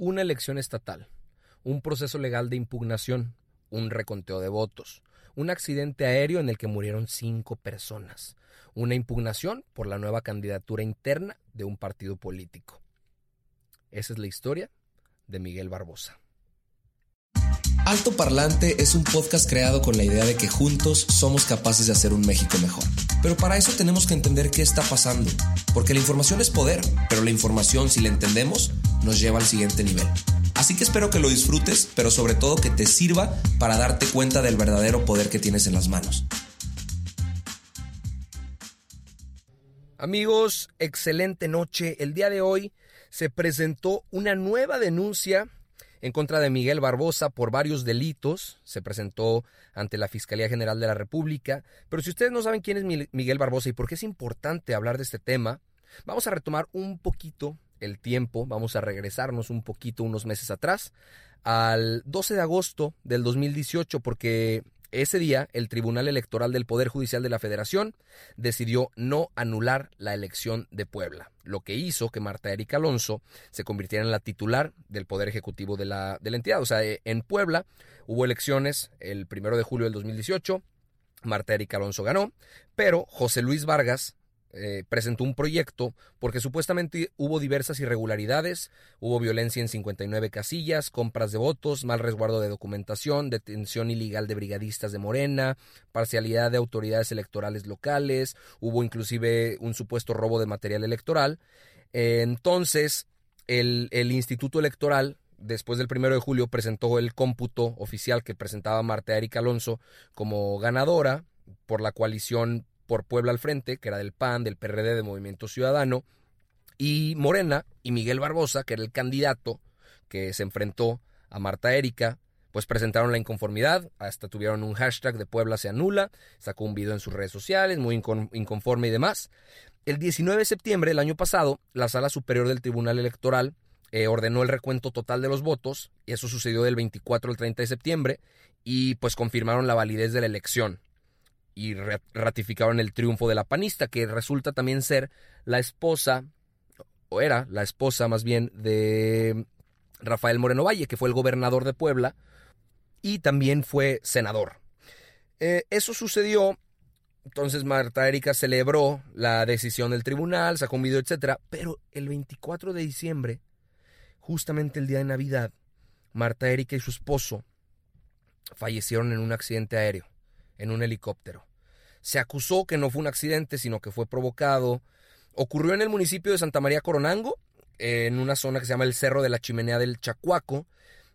Una elección estatal, un proceso legal de impugnación, un reconteo de votos, un accidente aéreo en el que murieron cinco personas, una impugnación por la nueva candidatura interna de un partido político. Esa es la historia de Miguel Barbosa. Alto Parlante es un podcast creado con la idea de que juntos somos capaces de hacer un México mejor. Pero para eso tenemos que entender qué está pasando, porque la información es poder, pero la información, si la entendemos, nos lleva al siguiente nivel. Así que espero que lo disfrutes, pero sobre todo que te sirva para darte cuenta del verdadero poder que tienes en las manos. Amigos, excelente noche. El día de hoy se presentó una nueva denuncia en contra de Miguel Barbosa por varios delitos. Se presentó ante la Fiscalía General de la República. Pero si ustedes no saben quién es Miguel Barbosa y por qué es importante hablar de este tema, vamos a retomar un poquito el tiempo, vamos a regresarnos un poquito unos meses atrás, al 12 de agosto del 2018, porque ese día, el Tribunal Electoral del Poder Judicial de la Federación decidió no anular la elección de Puebla, lo que hizo que Marta Erika Alonso se convirtiera en la titular del Poder Ejecutivo de la, entidad. O sea, eh, en Puebla hubo elecciones el primero de julio del 2018, Marta Erika Alonso ganó, pero José Luis Vargas eh, presentó un proyecto porque supuestamente hubo diversas irregularidades, hubo violencia en 59 casillas, compras de votos, mal resguardo de documentación, detención ilegal de brigadistas de Morena, parcialidad de autoridades electorales locales, hubo inclusive un supuesto robo de material electoral. entonces, el, el Instituto Electoral después del primero de julio presentó el cómputo oficial que presentaba Marta Erika Alonso como ganadora por la coalición por Puebla al frente, que era del PAN, del PRD, de Movimiento Ciudadano, y Morena y Miguel Barbosa, que era el candidato que se enfrentó a Marta Erika, pues presentaron la inconformidad, hasta tuvieron un hashtag de Puebla se anula, sacó un video en sus redes sociales, muy inconforme y demás. El 19 de septiembre del año pasado, la Sala Superior del Tribunal Electoral eh, ordenó el recuento total de los votos, y eso sucedió del 24 al 30 de septiembre, y pues confirmaron la validez de la elección y ratificaron el triunfo de la panista, que resulta también ser la esposa, o era la esposa más bien, de Rafael Moreno Valle, que fue el gobernador de Puebla y también fue senador. Eh, eso sucedió, entonces Marta Erika celebró la decisión del tribunal, sacó un video, etc. Pero el 24 de diciembre, justamente el día de Navidad, Marta Erika y su esposo fallecieron en un accidente aéreo, en un helicóptero. Se acusó que no fue un accidente, sino que fue provocado. Ocurrió en el municipio de Santa María Coronango, en una zona que se llama el Cerro de la Chimenea del Chacuaco,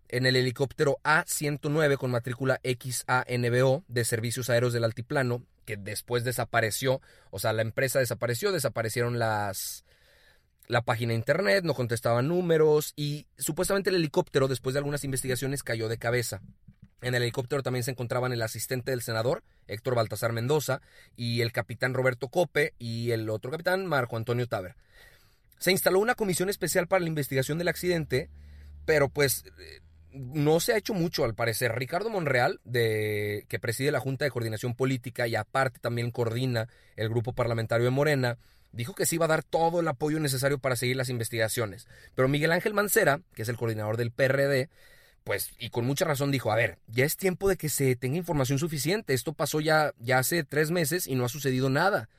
en el helicóptero A-109 con matrícula XANBO de Servicios Aéreos del Altiplano, que después desapareció, o sea, la empresa desapareció, desaparecieron las la página de internet, no contestaban números y supuestamente el helicóptero después de algunas investigaciones cayó de cabeza. En el helicóptero también se encontraban el asistente del senador, Héctor Baltasar Mendoza, y el capitán Roberto Cope y el otro capitán, Marco Antonio Taber. Se instaló una comisión especial para la investigación del accidente, pero pues eh, no se ha hecho mucho al parecer. Ricardo Monreal, de, que preside la Junta de Coordinación Política y aparte también coordina el grupo parlamentario de Morena, dijo que sí iba a dar todo el apoyo necesario para seguir las investigaciones. Pero Miguel Ángel Mancera, que es el coordinador del PRD, pues, y con mucha razón dijo, a ver, ya es tiempo de que se tenga información suficiente. Esto pasó ya, ya hace tres meses y no ha sucedido nada.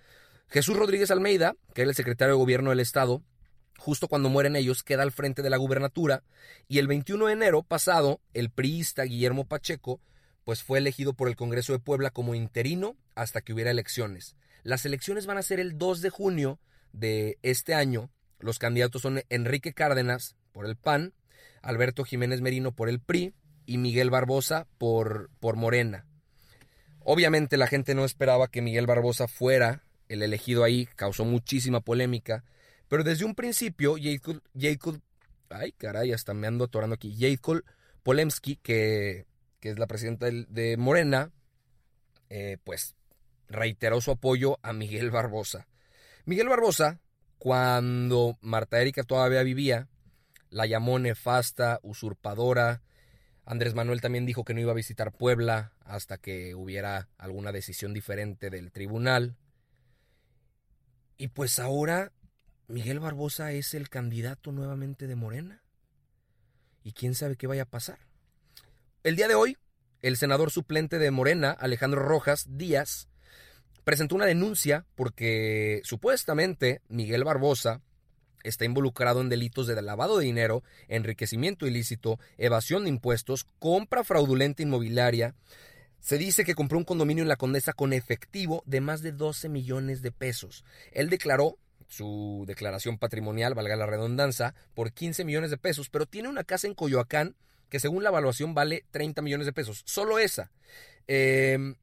Jesús Rodríguez Almeida, que era el secretario de gobierno del estado, justo cuando mueren ellos, queda al frente de la gubernatura, y el 21 de enero pasado, el priista Guillermo Pacheco, pues fue elegido por el Congreso de Puebla como interino hasta que hubiera elecciones. Las elecciones van a ser el 2 de junio de este año. Los candidatos son Enrique Cárdenas por el PAN, Alberto Jiménez Merino por el PRI y Miguel Barbosa por, por Morena. Obviamente la gente no esperaba que Miguel Barbosa fuera el elegido ahí, causó muchísima polémica, Pero desde un principio, Jacob, ay caray, hasta me ando atorando aquí, Jacob Polemski, que, que es la presidenta de Morena, eh, pues reiteró su apoyo a Miguel Barbosa. Miguel Barbosa, cuando Marta Erika todavía vivía, la llamó nefasta, usurpadora. Andrés Manuel también dijo que no iba a visitar Puebla hasta que hubiera alguna decisión diferente del tribunal. Y pues ahora Miguel Barbosa es el candidato nuevamente de Morena. Y quién sabe qué vaya a pasar. El día de hoy, el senador suplente de Morena, Alejandro Rojas Díaz, presentó una denuncia porque supuestamente Miguel Barbosa está involucrado en delitos de lavado de dinero, enriquecimiento ilícito, evasión de impuestos, compra fraudulenta inmobiliaria. Se dice que compró un condominio en la Condesa con efectivo de más de 12 millones de pesos. Él declaró su declaración patrimonial, valga la redundancia, por 15 millones de pesos, pero tiene una casa en Coyoacán que según la evaluación vale 30 millones de pesos. Solo esa. Em,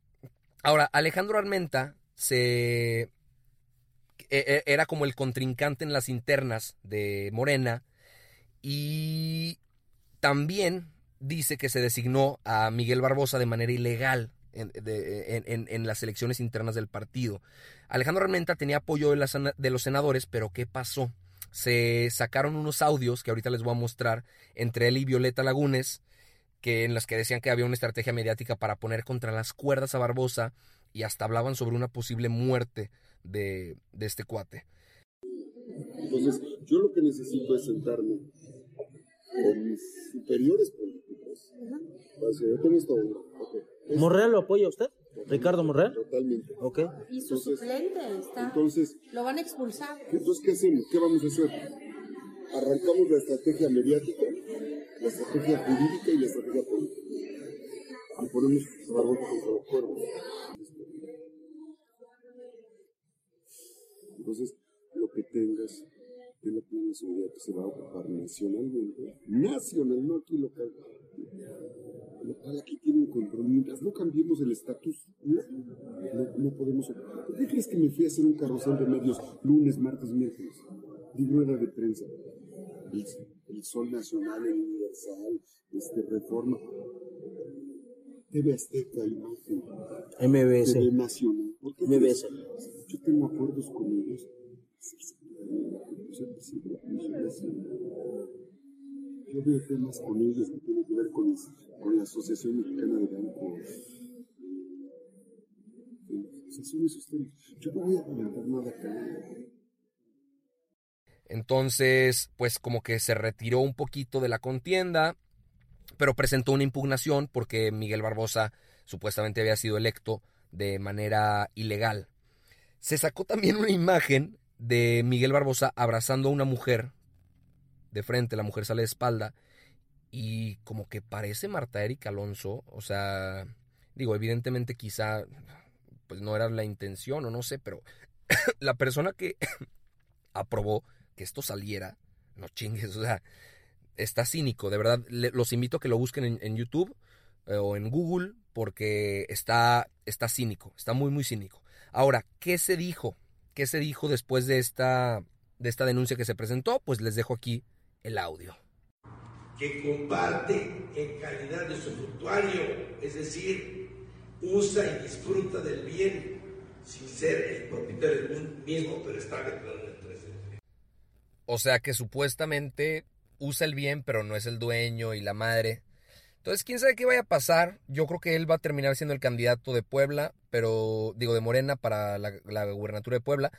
ahora, Alejandro Armenta se... E, e, era como el contrincante en las internas de Morena y también dice que se designó a Miguel Barbosa de manera ilegal en, las elecciones internas del partido. Alejandro Armenta tenía apoyo de, de los senadores, pero ¿qué pasó? Se sacaron unos audios que ahorita les voy a mostrar entre él y Violeta Lagunes, que en las que decían que había una estrategia mediática para poner contra las cuerdas a Barbosa y hasta hablaban sobre una posible muerte de, de este cuate. Entonces, yo lo que necesito es sentarme con mis superiores políticos. Yo tengo esta ¿Morreal lo apoya usted? ¿Ricardo Morreal? Totalmente. Ok. Y su suplente está. Entonces. Lo van a expulsar. Entonces, ¿qué hacemos? ¿Qué vamos a hacer? Arrancamos la estrategia mediática, la estrategia jurídica y la estrategia política. Y ponemos a contra los cuervos. Entonces, lo que tengas de la plena seguridad que se va a ocupar nacionalmente, nacional, no aquí local local aquí tiene un control. Mientras no cambiemos el estatus, no, no, podemos. ¿Por qué crees que me fui a hacer un carrusel de medios lunes, martes, miércoles? Di rueda de prensa. El, Sol Nacional, el Universal, este, Reforma. TV Azteca, Imagen. MBS. TV Nacional. MBS. Yo tengo acuerdos con ellos. Yo veo temas con ellos que tienen que ver con con la Asociación Mexicana de Bancos. Yo no voy a comentar nada acá. Entonces, pues como que se retiró un poquito de la contienda, pero presentó una impugnación porque Miguel Barbosa supuestamente había sido electo de manera ilegal. Se sacó también una imagen de Miguel Barbosa abrazando a una mujer de frente, la mujer sale de espalda y como que parece Marta Erika Alonso, o sea, digo, evidentemente quizá pues no era la intención o no sé, pero la persona que aprobó que esto saliera, no chingues, o sea, está cínico, de verdad, los invito a que lo busquen en, YouTube eh, o en Google porque está, está cínico, está muy, muy cínico. Ahora, ¿qué se dijo? ¿Qué se dijo después de esta, de esta denuncia que se presentó? Pues les dejo aquí el audio que comparte en calidad de usufructuario, es decir, usa y disfruta del bien sin ser el propietario del mismo, pero está declarado en el presente. O sea que supuestamente usa el bien, pero no es el dueño y la madre. Entonces, quién sabe qué vaya a pasar. Yo creo que él va a terminar siendo el candidato de Puebla, pero digo de Morena para la, gubernatura de Puebla.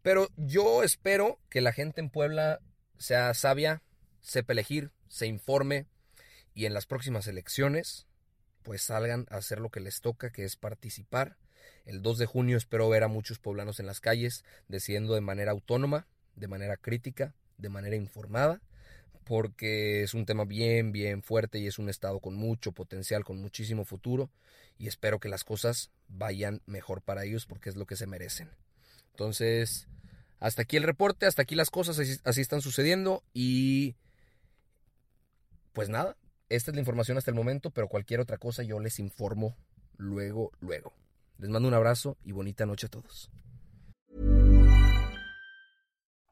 Pero yo espero que la gente en Puebla sea sabia, sepa elegir, se informe y en las próximas elecciones pues salgan a hacer lo que les toca, que es participar. El 2 de junio espero ver a muchos poblanos en las calles decidiendo de manera autónoma, de manera crítica, de manera informada, porque es un tema bien, bien fuerte y es un estado con mucho potencial, con muchísimo futuro y espero que las cosas vayan mejor para ellos porque es lo que se merecen. Entonces, hasta aquí el reporte, hasta aquí las cosas así, están sucediendo y pues nada, esta es la información hasta el momento, pero cualquier otra cosa yo les informo luego, luego. Les mando un abrazo y bonita noche a todos.